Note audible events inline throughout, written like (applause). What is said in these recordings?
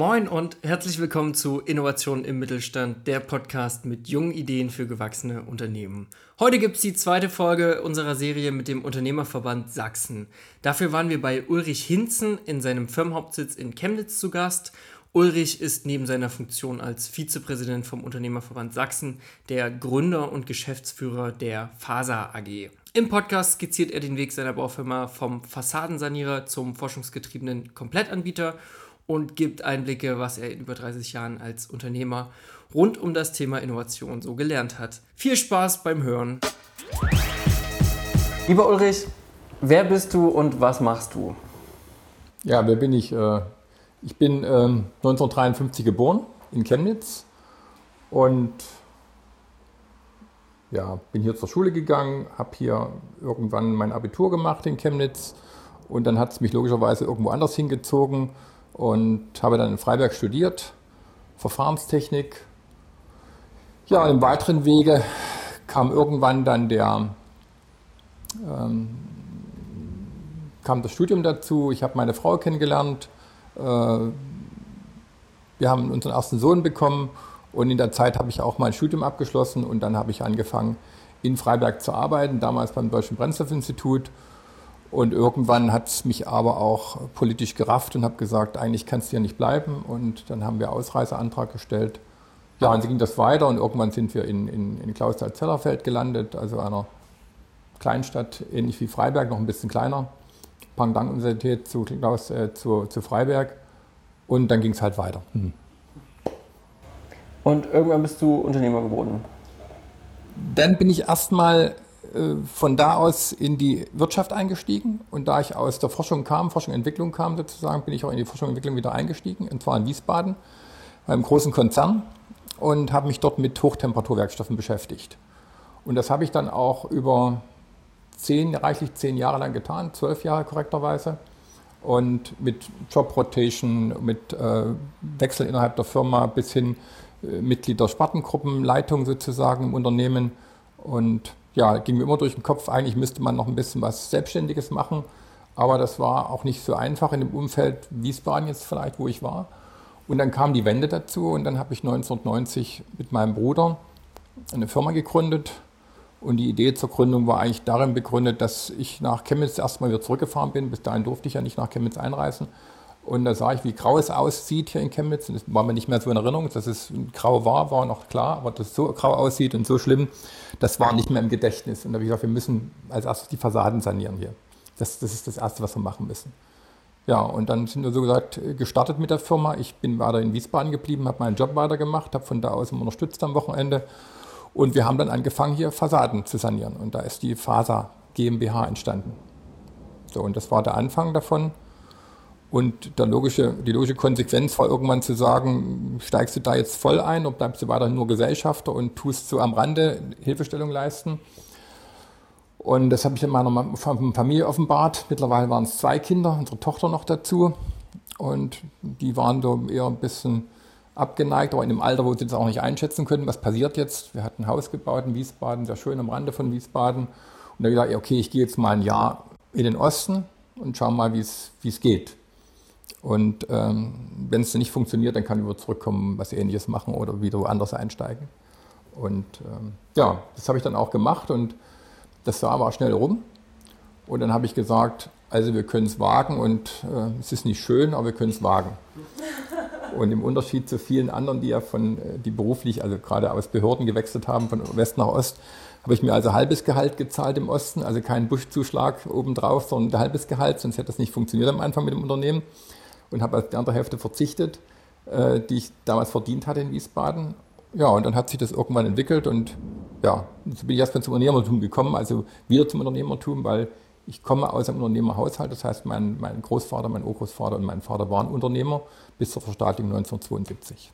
Moin und herzlich willkommen zu Innovation im Mittelstand, der Podcast mit jungen Ideen für gewachsene Unternehmen. Heute gibt es die zweite Folge unserer Serie mit dem Unternehmerverband Sachsen. Dafür waren wir bei Ulrich Hinzen in seinem Firmenhauptsitz in Chemnitz zu Gast. Ulrich ist neben seiner Funktion als Vizepräsident vom Unternehmerverband Sachsen der Gründer und Geschäftsführer der FASA AG. Im Podcast skizziert er den Weg seiner Baufirma vom Fassadensanierer zum forschungsgetriebenen Komplettanbieter und gibt Einblicke, was er in über 30 Jahren als Unternehmer rund um das Thema Innovation so gelernt hat. Viel Spaß beim Hören. Lieber Ulrich, wer bist du und was machst du? Ja, wer bin ich? Äh, ich bin 1953 ähm, geboren in Chemnitz und ja, bin hier zur Schule gegangen, habe hier irgendwann mein Abitur gemacht in Chemnitz und dann hat es mich logischerweise irgendwo anders hingezogen und habe dann in Freiberg studiert, Verfahrenstechnik. Ja, im weiteren Wege kam irgendwann dann der, ähm, kam das Studium dazu. Ich habe meine Frau kennengelernt. Äh, wir haben unseren ersten Sohn bekommen und in der Zeit habe ich auch mein Studium abgeschlossen und dann habe ich angefangen, in Freiberg zu arbeiten, damals beim Deutschen Brennstoffinstitut. Und irgendwann hat es mich aber auch politisch gerafft und habe gesagt, eigentlich kannst du hier nicht bleiben. Und dann haben wir Ausreiseantrag gestellt. Ja, und so ging das weiter und irgendwann sind wir in, in, in Klausthal-Zellerfeld gelandet, also einer Kleinstadt, ähnlich wie Freiberg, noch ein bisschen kleiner. Pendant-Universität zu, äh, zu, zu Freiberg. Und dann ging es halt weiter. Hm. Und irgendwann bist du Unternehmer geworden. Dann bin ich erstmal von da aus in die Wirtschaft eingestiegen. Und da ich aus der Forschung kam, Forschung und Entwicklung kam sozusagen, bin ich auch in die Forschung und Entwicklung wieder eingestiegen, und zwar in Wiesbaden, beim großen Konzern und habe mich dort mit Hochtemperaturwerkstoffen beschäftigt. Und das habe ich dann auch über zehn, reichlich zehn Jahre lang getan, zwölf Jahre korrekterweise. Und mit Job Rotation, mit äh, Wechsel innerhalb der Firma bis hin äh, Mitglied der Spartengruppenleitung sozusagen im Unternehmen. Und ja, ging mir immer durch den Kopf, eigentlich müsste man noch ein bisschen was Selbstständiges machen. Aber das war auch nicht so einfach in dem Umfeld Wiesbaden jetzt vielleicht, wo ich war. Und dann kam die Wende dazu und dann habe ich 1990 mit meinem Bruder eine Firma gegründet. Und die Idee zur Gründung war eigentlich darin begründet, dass ich nach Chemnitz erstmal wieder zurückgefahren bin. Bis dahin durfte ich ja nicht nach Chemnitz einreisen. Und da sah ich, wie grau es aussieht hier in Chemnitz. Das war mir nicht mehr so in Erinnerung, dass es grau war, war noch klar, aber dass es so grau aussieht und so schlimm, das war nicht mehr im Gedächtnis. Und da habe ich gesagt, wir müssen als erstes die Fassaden sanieren hier. Das, das ist das Erste, was wir machen müssen. Ja, und dann sind wir so gesagt gestartet mit der Firma. Ich bin weiter in Wiesbaden geblieben, habe meinen Job weitergemacht, habe von da aus immer unterstützt am Wochenende. Und wir haben dann angefangen, hier Fassaden zu sanieren. Und da ist die Fasa GmbH entstanden. So, und das war der Anfang davon. Und der logische, die logische Konsequenz war irgendwann zu sagen, steigst du da jetzt voll ein oder bleibst du weiterhin nur Gesellschafter und tust so am Rande Hilfestellung leisten. Und das habe ich in meiner Familie offenbart. Mittlerweile waren es zwei Kinder, unsere Tochter noch dazu. Und die waren so eher ein bisschen abgeneigt, aber in dem Alter, wo sie das auch nicht einschätzen können, was passiert jetzt. Wir hatten ein Haus gebaut in Wiesbaden, sehr schön am Rande von Wiesbaden. Und da habe ich gesagt, okay, ich gehe jetzt mal ein Jahr in den Osten und schau mal, wie es geht. Und ähm, wenn es nicht funktioniert, dann kann ich wieder zurückkommen, was ähnliches machen oder wieder woanders einsteigen. Und ähm, ja, das habe ich dann auch gemacht und das Jahr war schnell rum. Und dann habe ich gesagt, also wir können es wagen und äh, es ist nicht schön, aber wir können es wagen. Und im Unterschied zu vielen anderen, die ja von, äh, die beruflich, also gerade aus Behörden gewechselt haben, von West nach Ost, habe ich mir also halbes Gehalt gezahlt im Osten, also keinen Buschzuschlag obendrauf, sondern halbes Gehalt, sonst hätte das nicht funktioniert am Anfang mit dem Unternehmen und habe auf die andere Hälfte verzichtet, äh, die ich damals verdient hatte in Wiesbaden. Ja, und dann hat sich das irgendwann entwickelt und ja, so bin ich erstmal zum Unternehmertum gekommen, also wieder zum Unternehmertum, weil ich komme aus einem Unternehmerhaushalt, das heißt, mein, mein Großvater, mein Urgroßvater und mein Vater waren Unternehmer bis zur Verstaatlichung 1972.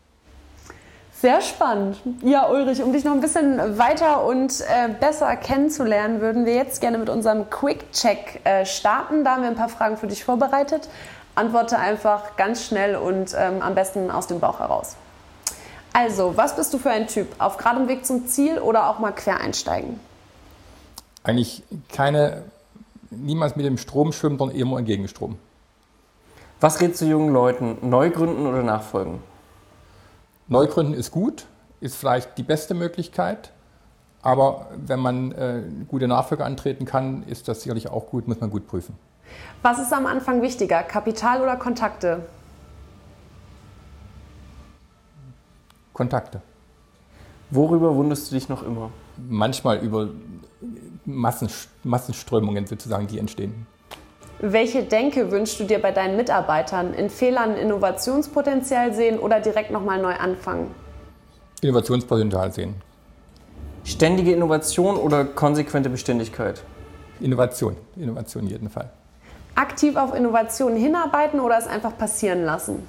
Sehr spannend. Ja, Ulrich, um dich noch ein bisschen weiter und äh, besser kennenzulernen, würden wir jetzt gerne mit unserem Quick-Check äh, starten. Da haben wir ein paar Fragen für dich vorbereitet. Antworte einfach ganz schnell und ähm, am besten aus dem Bauch heraus. Also, was bist du für ein Typ? Auf geradem Weg zum Ziel oder auch mal quer einsteigen? Eigentlich keine, niemals mit dem Strom schwimmen, sondern immer im Gegenstrom. Was rätst du jungen Leuten? Neugründen oder nachfolgen? Neugründen ist gut, ist vielleicht die beste Möglichkeit. Aber wenn man äh, gute Nachfolge antreten kann, ist das sicherlich auch gut, muss man gut prüfen. Was ist am Anfang wichtiger, Kapital oder Kontakte? Kontakte. Worüber wunderst du dich noch immer? Manchmal über Massen, Massenströmungen sozusagen, die entstehen. Welche Denke wünschst du dir bei deinen Mitarbeitern? In Fehlern Innovationspotenzial sehen oder direkt nochmal neu anfangen? Innovationspotenzial sehen. Ständige Innovation oder konsequente Beständigkeit? Innovation, Innovation in jedem Fall. Aktiv auf Innovationen hinarbeiten oder es einfach passieren lassen?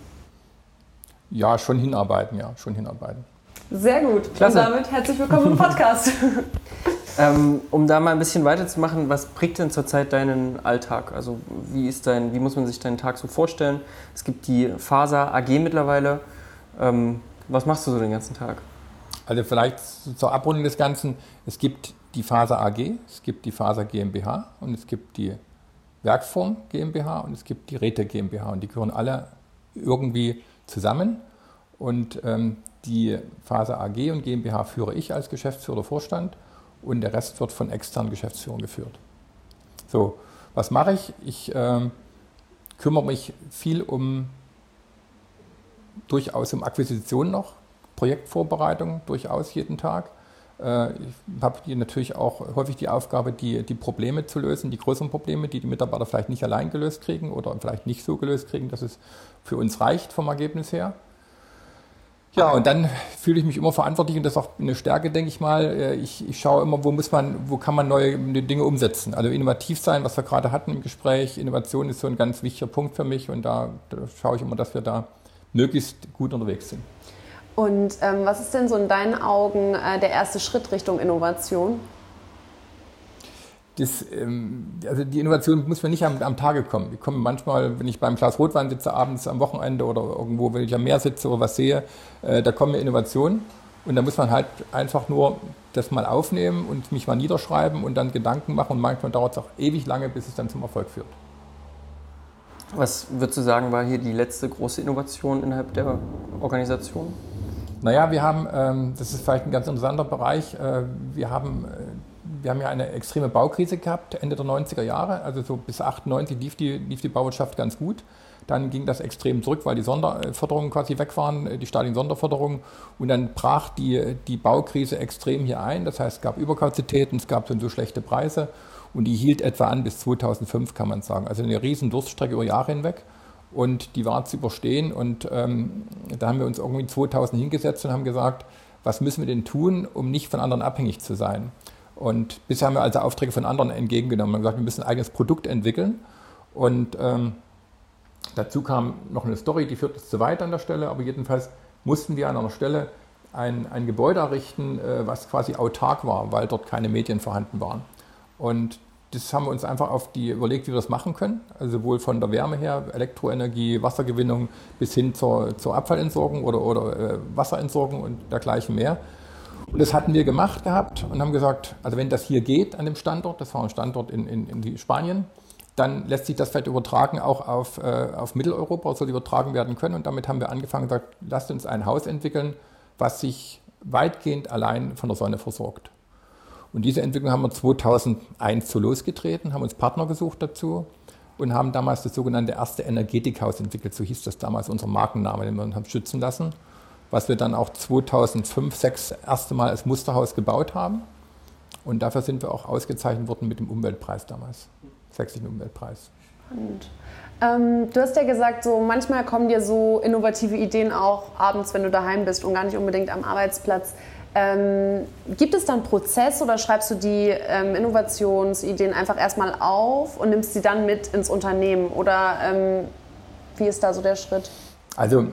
Ja, schon hinarbeiten, ja, schon hinarbeiten. Sehr gut. Klasse. Und damit herzlich willkommen im Podcast. (laughs) (laughs) ähm, um da mal ein bisschen weiterzumachen, was prägt denn zurzeit deinen Alltag? Also wie ist dein, wie muss man sich deinen Tag so vorstellen? Es gibt die Faser AG mittlerweile. Ähm, was machst du so den ganzen Tag? Also vielleicht zur Abrundung des Ganzen. Es gibt die Faser AG, es gibt die Faser GmbH und es gibt die Werkform GmbH und es gibt die Räte GmbH und die gehören alle irgendwie zusammen. Und ähm, die Phase AG und GmbH führe ich als Geschäftsführer Vorstand und der Rest wird von externen Geschäftsführern geführt. So, was mache ich? Ich äh, kümmere mich viel um durchaus um Akquisition noch, Projektvorbereitung durchaus jeden Tag. Äh, ich habe natürlich auch häufig die Aufgabe, die, die Probleme zu lösen, die größeren Probleme, die die Mitarbeiter vielleicht nicht allein gelöst kriegen oder vielleicht nicht so gelöst kriegen, dass es für uns reicht vom Ergebnis her. Ja, und dann fühle ich mich immer verantwortlich und das ist auch eine Stärke, denke ich mal. Äh, ich, ich schaue immer, wo muss man, wo kann man neue Dinge umsetzen. Also innovativ sein, was wir gerade hatten im Gespräch. Innovation ist so ein ganz wichtiger Punkt für mich und da, da schaue ich immer, dass wir da möglichst gut unterwegs sind. Und ähm, was ist denn so in deinen Augen äh, der erste Schritt Richtung Innovation? das, ähm, also die Innovation muss mir nicht am, am Tage kommen. Ich komme manchmal, wenn ich beim Glas Rotwein sitze, abends am Wochenende oder irgendwo, wenn ich am Meer sitze oder was sehe, äh, da kommen mir Innovationen. Und da muss man halt einfach nur das mal aufnehmen und mich mal niederschreiben und dann Gedanken machen. Und manchmal dauert es auch ewig lange, bis es dann zum Erfolg führt. Was würdest du sagen, war hier die letzte große Innovation innerhalb der Organisation? Naja, wir haben, ähm, das ist vielleicht ein ganz interessanter Bereich, äh, wir haben äh, wir haben ja eine extreme Baukrise gehabt, Ende der 90er Jahre. Also so bis 98 lief die, lief die Bauwirtschaft ganz gut. Dann ging das extrem zurück, weil die Sonderförderungen quasi weg waren, die staatlichen Sonderförderungen. Und dann brach die, die Baukrise extrem hier ein. Das heißt, es gab Überkapazitäten, es gab so, so schlechte Preise. Und die hielt etwa an bis 2005, kann man sagen. Also eine riesen Durststrecke über Jahre hinweg. Und die war zu überstehen. Und ähm, da haben wir uns irgendwie 2000 hingesetzt und haben gesagt, was müssen wir denn tun, um nicht von anderen abhängig zu sein? Und bisher haben wir also Aufträge von anderen entgegengenommen und gesagt, wir müssen ein eigenes Produkt entwickeln. Und ähm, dazu kam noch eine Story, die führt uns zu weit an der Stelle, aber jedenfalls mussten wir an einer Stelle ein, ein Gebäude errichten, äh, was quasi autark war, weil dort keine Medien vorhanden waren. Und das haben wir uns einfach auf die überlegt, wie wir das machen können. Also sowohl von der Wärme her, Elektroenergie, Wassergewinnung bis hin zur, zur Abfallentsorgung oder, oder äh, Wasserentsorgung und dergleichen mehr. Und das hatten wir gemacht gehabt und haben gesagt, also wenn das hier geht an dem Standort, das war ein Standort in, in, in Spanien, dann lässt sich das vielleicht übertragen auch auf, äh, auf Mitteleuropa, soll übertragen werden können. Und damit haben wir angefangen und gesagt, lasst uns ein Haus entwickeln, was sich weitgehend allein von der Sonne versorgt. Und diese Entwicklung haben wir 2001 so losgetreten, haben uns Partner gesucht dazu und haben damals das sogenannte erste Energetikhaus entwickelt. So hieß das damals unser Markenname, den wir uns haben schützen lassen was wir dann auch 2005, 2006 erste Mal als Musterhaus gebaut haben. Und dafür sind wir auch ausgezeichnet worden mit dem Umweltpreis damals, sächsischen Umweltpreis. Und, ähm, du hast ja gesagt, so manchmal kommen dir so innovative Ideen auch abends, wenn du daheim bist und gar nicht unbedingt am Arbeitsplatz. Ähm, gibt es dann Prozess oder schreibst du die ähm, Innovationsideen einfach erstmal auf und nimmst sie dann mit ins Unternehmen? Oder ähm, wie ist da so der Schritt? Also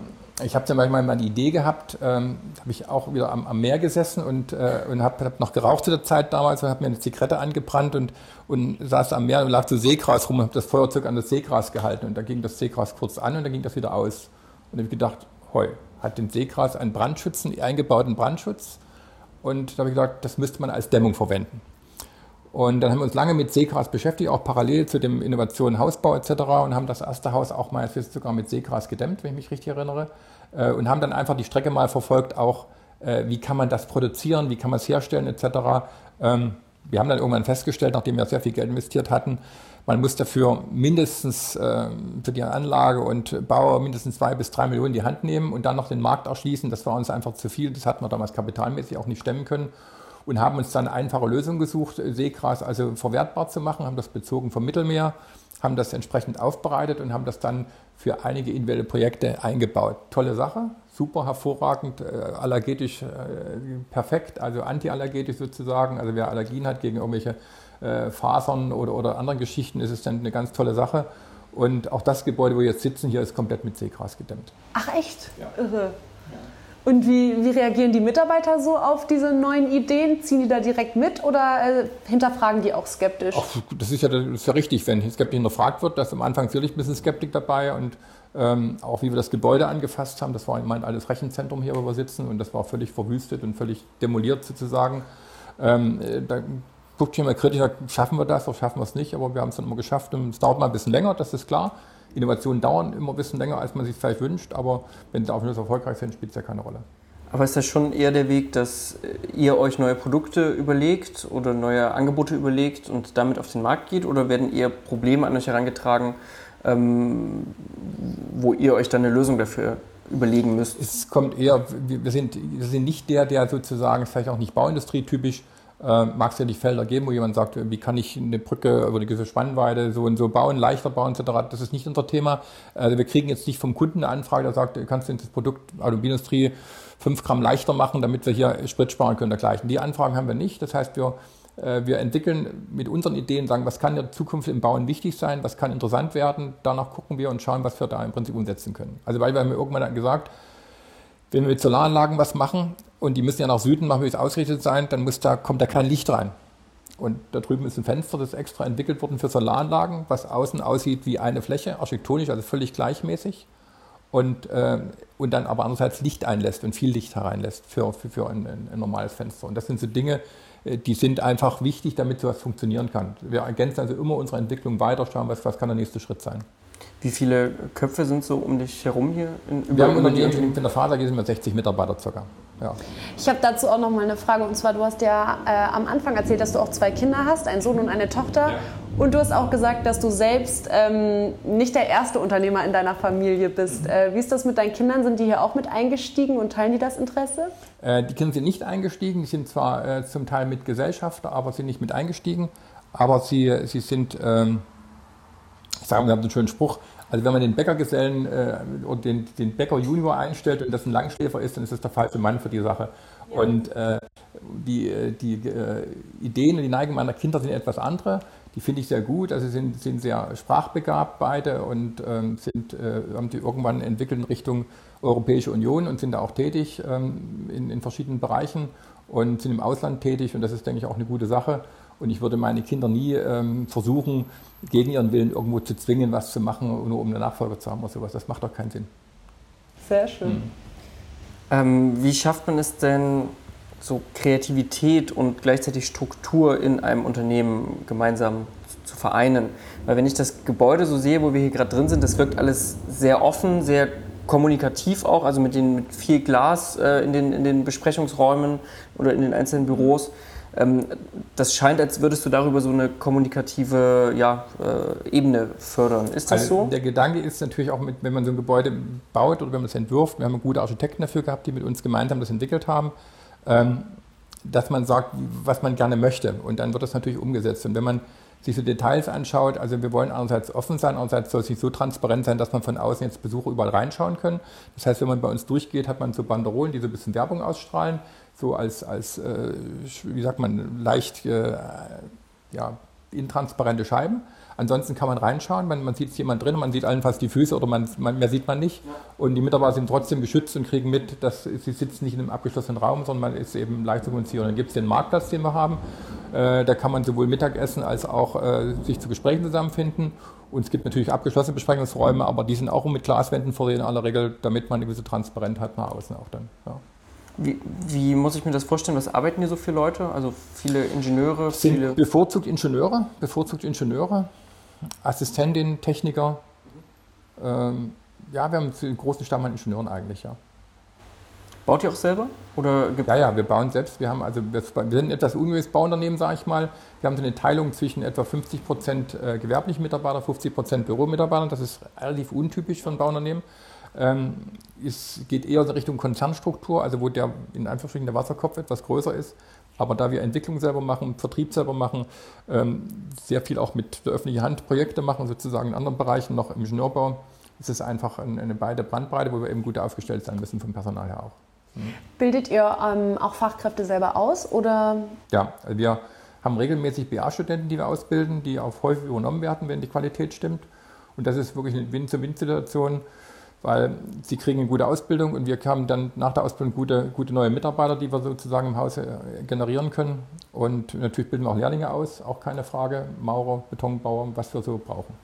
ich habe zum Beispiel mal die Idee gehabt, ähm, habe ich auch wieder am, am Meer gesessen und, äh, und habe hab noch geraucht zu der Zeit damals und habe mir eine Zigarette angebrannt und, und saß am Meer und lag so Seegras rum und habe das Feuerzeug an das Seegras gehalten und da ging das Seegras kurz an und dann ging das wieder aus. Und ich habe gedacht, heu, hat den Seegras einen Brandschützen, eingebauten Brandschutz und da habe ich gesagt, das müsste man als Dämmung verwenden. Und dann haben wir uns lange mit Seegras beschäftigt, auch parallel zu dem Innovation Hausbau etc. und haben das erste Haus auch mal sogar mit Seegras gedämmt, wenn ich mich richtig erinnere. Äh, und haben dann einfach die Strecke mal verfolgt, auch äh, wie kann man das produzieren, wie kann man es herstellen etc. Wir haben dann irgendwann festgestellt, nachdem wir sehr viel Geld investiert hatten, man muss dafür mindestens äh, für die Anlage und Bau mindestens zwei bis drei Millionen in die Hand nehmen und dann noch den Markt erschließen. Das war uns einfach zu viel. Das hatten wir damals kapitalmäßig auch nicht stemmen können und haben uns dann einfache Lösung gesucht, Seegras also verwertbar zu machen, haben das bezogen vom Mittelmeer, haben das entsprechend aufbereitet und haben das dann für einige individuelle Projekte eingebaut. Tolle Sache, super hervorragend, äh, allergetisch äh, perfekt, also antiallergetisch sozusagen. Also wer Allergien hat gegen irgendwelche äh, Fasern oder, oder anderen Geschichten, ist es dann eine ganz tolle Sache. Und auch das Gebäude, wo wir jetzt sitzen, hier ist komplett mit Seegras gedämmt. Ach echt? Ja. Irre. Und wie, wie, reagieren die Mitarbeiter so auf diese neuen Ideen? Ziehen die da direkt mit oder äh, hinterfragen die auch skeptisch? Ach, das, ist ja, das ist ja richtig, wenn skeptisch hinterfragt wird, dass am Anfang sicherlich ein bisschen Skeptik dabei und ähm, auch wie wir das Gebäude angefasst haben, das war mein altes Rechenzentrum hier, wo wir sitzen und das war völlig verwüstet und völlig demoliert sozusagen. Ähm, äh, da guckt jemand kritisch, schaffen wir das oder schaffen wir es nicht, aber wir haben es dann immer geschafft und es dauert mal ein bisschen länger, das ist klar. Innovationen dauern immer ein bisschen länger, als man sich vielleicht wünscht, aber wenn sie auf erfolgreich sind, spielt es ja keine Rolle. Aber ist das schon eher der Weg, dass ihr euch neue Produkte überlegt oder neue Angebote überlegt und damit auf den Markt geht? Oder werden eher Probleme an euch herangetragen, ähm, wo ihr euch dann eine Lösung dafür überlegen müsst? Es kommt eher, wir sind, wir sind nicht der, der sozusagen, vielleicht auch nicht bauindustrietypisch, äh, mag es ja nicht Felder geben, wo jemand sagt, wie kann ich eine Brücke oder eine gewisse Spannweite so und so bauen, leichter bauen etc. Das ist nicht unser Thema. Also wir kriegen jetzt nicht vom Kunden eine Anfrage, der sagt, kannst du das Produkt Automobilindustrie 5 Gramm leichter machen, damit wir hier Sprit sparen können dergleichen. Die Anfragen haben wir nicht. Das heißt, wir, wir entwickeln mit unseren Ideen, sagen, was kann in der Zukunft im Bauen wichtig sein, was kann interessant werden. Danach gucken wir und schauen, was wir da im Prinzip umsetzen können. Also weil wir haben irgendwann gesagt, wenn wir mit Solaranlagen was machen und die müssen ja nach Süden machen, wie es ausgerichtet sein, dann muss da, kommt da kein Licht rein. Und da drüben ist ein Fenster, das ist extra entwickelt worden für Solaranlagen, was außen aussieht wie eine Fläche, architektonisch, also völlig gleichmäßig. Und, äh, und dann aber andererseits Licht einlässt und viel Licht hereinlässt für, für, für ein, ein, normales Fenster. Und das sind so Dinge, äh, die sind einfach wichtig, damit sowas funktionieren kann. Wir ergänzen also immer unsere Entwicklung weiter, schauen, was, was kann der nächste Schritt sein. Wie viele Köpfe sind so um dich herum hier? In, wir haben über die, in der Faser sind wir 60 Mitarbeiter circa. Ja. Ich habe dazu auch noch mal eine Frage und zwar du hast ja äh, am Anfang erzählt, dass du auch zwei Kinder hast, einen Sohn und eine Tochter. Ja. Und du hast auch gesagt, dass du selbst ähm, nicht der erste Unternehmer in deiner Familie bist. Mhm. Äh, wie ist das mit deinen Kindern? Sind die hier auch mit eingestiegen und teilen die das Interesse? Äh, die Kinder sind nicht eingestiegen. Die sind zwar äh, zum Teil mit Gesellschafter, aber sind nicht mit eingestiegen. Aber sie, sie sind, ähm, ich sage, wir haben einen schönen Spruch, also wenn man den Bäckergesellen äh, und den, den Bäcker Junior einstellt und das ein Langschläfer ist, dann ist das der falsche Mann für die Sache. Ja. Und äh, die, äh, die äh, Ideen und die Neigung meiner Kinder sind etwas andere. Die finde ich sehr gut. Also sind, sind sehr sprachbegabt beide und ähm, sind, äh, haben die irgendwann entwickelt in Richtung Europäische Union und sind da auch tätig ähm, in, in verschiedenen Bereichen und sind im Ausland tätig und das ist, denke ich, auch eine gute Sache. Und ich würde meine Kinder nie ähm, versuchen, gegen ihren Willen irgendwo zu zwingen, was zu machen, nur um eine Nachfolge zu haben oder sowas. Das macht doch keinen Sinn. Sehr schön. Mhm. Ähm, wie schafft man es denn, so Kreativität und gleichzeitig Struktur in einem Unternehmen gemeinsam zu vereinen? Weil wenn ich das Gebäude so sehe, wo wir hier gerade drin sind, das wirkt alles sehr offen, sehr kommunikativ auch, also mit, den, mit viel Glas äh, in, den, in den Besprechungsräumen oder in den einzelnen Büros. Ähm, das scheint, als würdest du darüber so eine kommunikative ja, äh, Ebene fördern. Ist das also so? Der Gedanke ist natürlich auch, mit, wenn man so ein Gebäude baut oder wenn man es entwirft, wir haben gute Architekten dafür gehabt, die mit uns gemeinsam das entwickelt haben, dass man sagt, was man gerne möchte. Und dann wird das natürlich umgesetzt. Und wenn man sich so Details anschaut, also wir wollen einerseits offen sein, andererseits soll es nicht so transparent sein, dass man von außen jetzt Besucher überall reinschauen können. Das heißt, wenn man bei uns durchgeht, hat man so Banderolen, die so ein bisschen Werbung ausstrahlen so als, als äh, wie sagt man, leicht äh, ja, intransparente Scheiben. Ansonsten kann man reinschauen, man, man sieht jemand drin, man sieht allenfalls die Füße oder man, man, mehr sieht man nicht. Und die Mitarbeiter sind trotzdem geschützt und kriegen mit, dass sie sitzen nicht in einem abgeschlossenen Raum, sondern man ist eben leicht zu kommunizieren. Dann gibt es den Marktplatz, den wir haben. Äh, da kann man sowohl Mittagessen als auch äh, sich zu Gesprächen zusammenfinden. Und es gibt natürlich abgeschlossene Besprechungsräume, aber die sind auch mit Glaswänden versehen in aller Regel, damit man eine gewisse Transparenz hat nach außen auch dann. Ja. Wie, wie, muss ich mir das vorstellen? Was arbeiten hier so viele Leute? Also viele Ingenieure, Sind viele. Bevorzugt Ingenieure, bevorzugt Ingenieure, Assistentinnen, Techniker. Ähm, ja, wir haben einen großen Stamm an Ingenieuren eigentlich, ja. Baut ihr auch selber? Oder ja, ja, wir bauen selbst. Wir, haben also, wir sind ein etwas ungewöhnliches Bauunternehmen, sage ich mal. Wir haben so eine Teilung zwischen etwa 50 Prozent äh, gewerbliche Mitarbeiter, 50 Prozent Büromitarbeiter. Das ist relativ untypisch für ein Bauunternehmen. Ähm, es geht eher in Richtung Konzernstruktur, also wo der in Anführungsstrichen der Wasserkopf etwas größer ist. Aber da wir Entwicklung selber machen, Vertrieb selber machen, ähm, sehr viel auch mit der öffentlichen Hand Projekte machen, sozusagen in anderen Bereichen, noch im Ingenieurbau, ist es einfach eine beide Brandbreite, wo wir eben gut aufgestellt sein müssen vom Personal her auch. Mhm. Bildet ihr ähm, auch Fachkräfte selber aus oder? Ja, also wir haben regelmäßig BA-Studenten, die wir ausbilden, die auch häufig übernommen werden, wenn die Qualität stimmt. Und das ist wirklich eine Win-zu-Win-Situation weil sie kriegen eine gute Ausbildung und wir haben dann nach der Ausbildung gute, gute neue Mitarbeiter, die wir sozusagen im Haus äh, generieren können. Und natürlich bilden wir auch Lehrlinge aus, auch keine Frage, Maurer, Betonbauer, was wir so brauchen.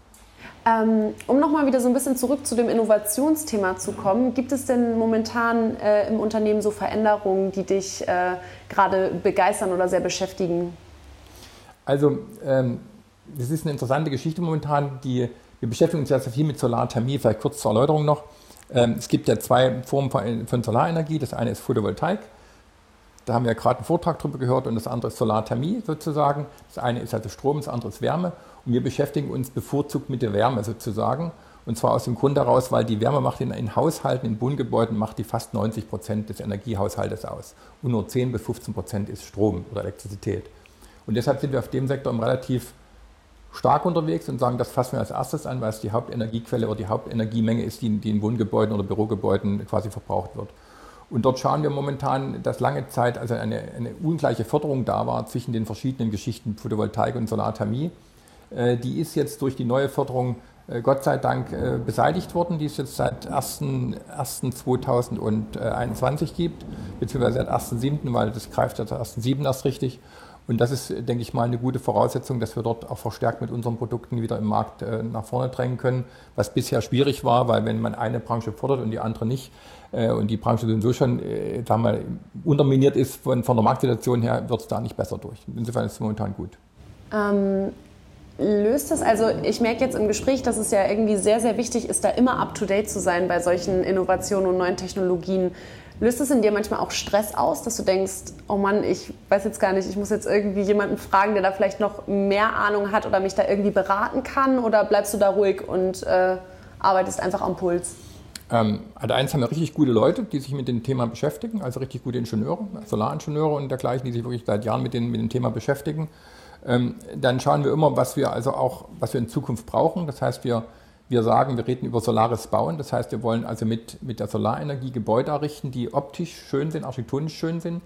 Ähm, um nochmal wieder so ein bisschen zurück zu dem Innovationsthema zu kommen, gibt es denn momentan äh, im Unternehmen so Veränderungen, die dich äh, gerade begeistern oder sehr beschäftigen? Also, ähm, das ist eine interessante Geschichte momentan, die wir beschäftigen uns ja sehr viel mit Solarthermie, vielleicht kurz zur Erläuterung noch. Ähm, es gibt ja zwei Formen von Solarenergie. Das eine ist Photovoltaik. Da haben wir ja gerade einen Vortrag drüber gehört und das andere ist Solarthermie sozusagen. Das eine ist also Strom, das andere ist Wärme. Und wir beschäftigen uns bevorzugt mit der Wärme sozusagen. Und zwar aus dem Grund daraus, weil die Wärme macht in, in Haushalten, in Wohngebäuden, macht die fast 90 Prozent des Energiehaushaltes aus. Und nur 10 bis 15 Prozent ist Strom oder Elektrizität. Und deshalb sind wir auf dem Sektor relativ stark unterwegs und sagen, das fassen wir als erstes an, weil es die Hauptenergiequelle oder die Hauptenergiemenge ist, die, die in Wohngebäuden oder Bürogebäuden quasi verbraucht wird. Und dort schauen wir momentan, dass lange Zeit also eine, eine ungleiche Förderung da war zwischen den verschiedenen Geschichten Photovoltaik und Solarthermie. Äh, die ist jetzt durch die neue Förderung äh, Gott sei Dank äh, beseitigt worden, die es jetzt seit 1.1.2021 gibt, beziehungsweise seit 1.7., weil das greift ja seit 1.7. erst richtig. Und das ist, denke ich mal, eine gute Voraussetzung, dass wir dort auch verstärkt mit unseren Produkten wieder im Markt äh, nach vorne drängen können, was bisher schwierig war, weil wenn man eine Branche fordert und die andere nicht äh, und die Branche sowieso schon äh, sagen unterminiert ist von, von der Marktsituation her, wird es da nicht besser durch. Insofern ist es momentan gut. Ähm löst das? Also ich merke jetzt im Gespräch, dass es ja irgendwie sehr, sehr wichtig ist, da immer up-to-date zu sein bei solchen Innovationen und neuen Technologien. Löst es in dir manchmal auch Stress aus, dass du denkst, oh Mann, ich weiß jetzt gar nicht, ich muss jetzt irgendwie jemanden fragen, der da vielleicht noch mehr Ahnung hat oder mich da irgendwie beraten kann? Oder bleibst du da ruhig und äh, arbeitest einfach am Puls? Ähm, also eins haben wir richtig gute Leute, die sich mit dem Thema beschäftigen, also richtig gute Ingenieure, Solaringenieure und dergleichen, die sich wirklich seit Jahren mit, den, mit dem Thema beschäftigen. Ähm, dann schauen wir immer, was wir also auch, was wir in Zukunft brauchen. Das heißt, wir wir sagen, wir reden über solares Bauen. Das heißt, wir wollen also mit, mit der Solarenergie Gebäude errichten, die optisch schön sind, architektonisch schön sind,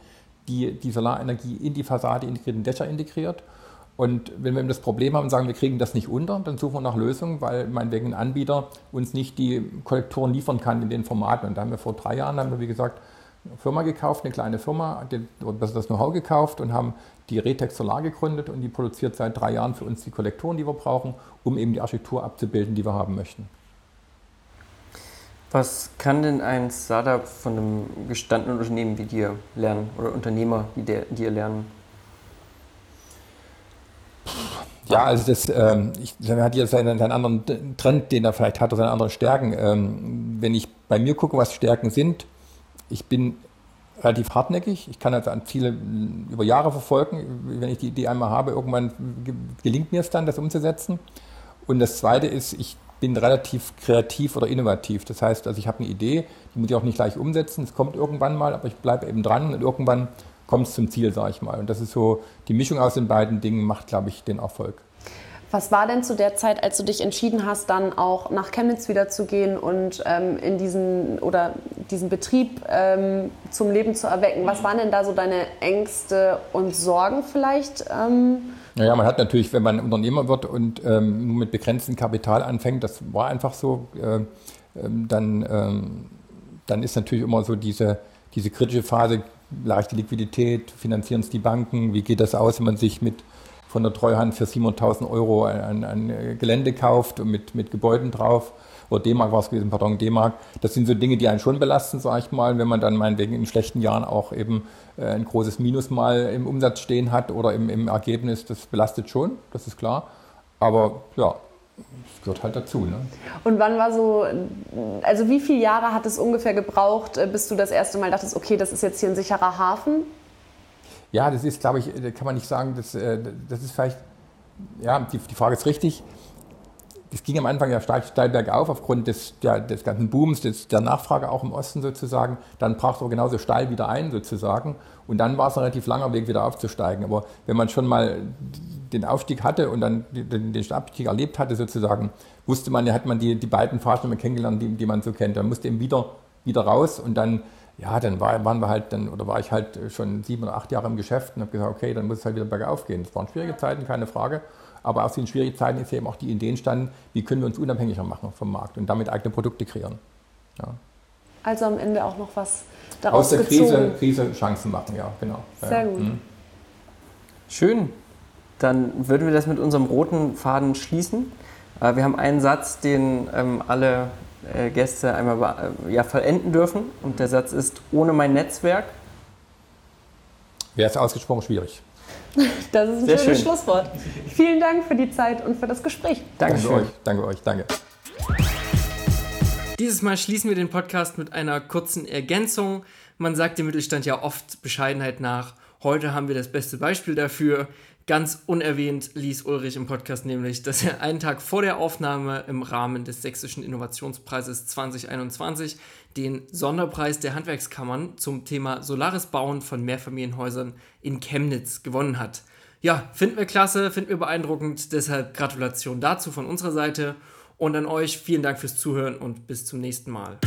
die die Solarenergie in die Fassade integrierten Dächer integriert. Und wenn wir das Problem haben und sagen, wir kriegen das nicht unter, dann suchen wir nach Lösungen, weil meinetwegen ein Anbieter uns nicht die Kollektoren liefern kann in den Formaten. Und da haben wir vor drei Jahren, haben wir, wie gesagt, eine Firma gekauft, eine kleine Firma, das Know-how gekauft und haben die Retex Solar gegründet und die produziert seit drei Jahren für uns die Kollektoren, die wir brauchen, um eben die Architektur abzubilden, die wir haben möchten. Was kann denn ein Startup von einem gestandenen Unternehmen wie dir lernen oder Unternehmer wie der, dir lernen? Ja, also das, ähm, ich, hat jeder seinen, seinen anderen Trend, den er vielleicht hat, oder seine anderen Stärken. Ähm, wenn ich bei mir gucke, was Stärken sind, ich bin relativ hartnäckig. Ich kann also Ziele über Jahre verfolgen. Wenn ich die Idee einmal habe, irgendwann gelingt mir es dann, das umzusetzen. Und das Zweite ist, ich bin relativ kreativ oder innovativ. Das heißt, also ich habe eine Idee, die muss ich auch nicht gleich umsetzen. Es kommt irgendwann mal, aber ich bleibe eben dran und irgendwann kommt es zum Ziel, sage ich mal. Und das ist so, die Mischung aus den beiden Dingen macht, glaube ich, den Erfolg. Was war denn zu der Zeit, als du dich entschieden hast, dann auch nach Chemnitz wieder zu gehen und ähm, in diesen oder diesen Betrieb ähm, zum Leben zu erwecken? Was waren denn da so deine Ängste und Sorgen vielleicht? Ähm? Naja, man hat natürlich, wenn man Unternehmer wird und ähm, nur mit begrenztem Kapital anfängt, das war einfach so, äh, dann, ähm, dann ist natürlich immer so diese, diese kritische Phase, leichte Liquidität, finanzieren es die Banken, wie geht das aus, wenn man sich mit von der Treuhand für 700.000 Euro ein, ein, Gelände kauft und mit, mit Gebäuden drauf oder D-Mark war es gewesen, pardon, D-Mark. Das sind so Dinge, die einen schon belasten, sage ich mal, wenn man dann meinetwegen in schlechten Jahren auch eben äh, ein großes Minus mal im Umsatz stehen hat oder im, im Ergebnis, das belastet schon, das ist klar. Aber ja, das gehört halt dazu. Ne? Und wann war so, also wie viele Jahre hat es ungefähr gebraucht, äh, bis du das erste Mal dachtest, okay, das ist jetzt hier ein sicherer Hafen? Ja, das ist, glaube ich, kann man nicht sagen, das, äh, das ist vielleicht, ja, die, die Frage ist richtig. Es ging am Anfang ja steil, steil bergauf aufgrund des, der, des ganzen Booms, des, der Nachfrage auch im Osten sozusagen. Dann brach es aber genauso steil wieder ein sozusagen. Und dann war es ein relativ langer Weg wieder aufzusteigen. Aber wenn man schon mal den Aufstieg hatte und dann den, den Abstieg erlebt hatte sozusagen, wusste man, hat man die, die beiden Phasen kennengelernt, die, die man so kennt. Dann musste eben wieder, wieder raus und dann, ja, dann war, waren wir halt dann, oder war ich halt schon sieben oder acht Jahre im Geschäft und habe gesagt, okay, dann muss es halt wieder bergauf gehen. Das waren schwierige Zeiten, keine Frage. Aber aus den schwierigen Zeiten ist eben auch die Idee entstanden, wie können wir uns unabhängiger machen vom Markt und damit eigene Produkte kreieren. Ja. Also am Ende auch noch was daraus Aus der Krise, Krise Chancen machen, ja, genau. Sehr ja. gut. Mhm. Schön. Dann würden wir das mit unserem roten Faden schließen. Äh, wir haben einen Satz, den ähm, alle äh, Gäste einmal äh, ja, vollenden dürfen. Und der Satz ist, ohne mein Netzwerk. Wäre es ausgesprochen schwierig. Das ist ein Sehr schönes schön. Schlusswort. Vielen Dank für die Zeit und für das Gespräch. Danke euch. Danke euch. Danke. Dieses Mal schließen wir den Podcast mit einer kurzen Ergänzung. Man sagt dem Mittelstand ja oft Bescheidenheit nach. Heute haben wir das beste Beispiel dafür. Ganz unerwähnt ließ Ulrich im Podcast nämlich, dass er einen Tag vor der Aufnahme im Rahmen des Sächsischen Innovationspreises 2021 den Sonderpreis der Handwerkskammern zum Thema Solares Bauen von Mehrfamilienhäusern in Chemnitz gewonnen hat. Ja, finden wir klasse, finden wir beeindruckend, deshalb Gratulation dazu von unserer Seite und an euch vielen Dank fürs Zuhören und bis zum nächsten Mal.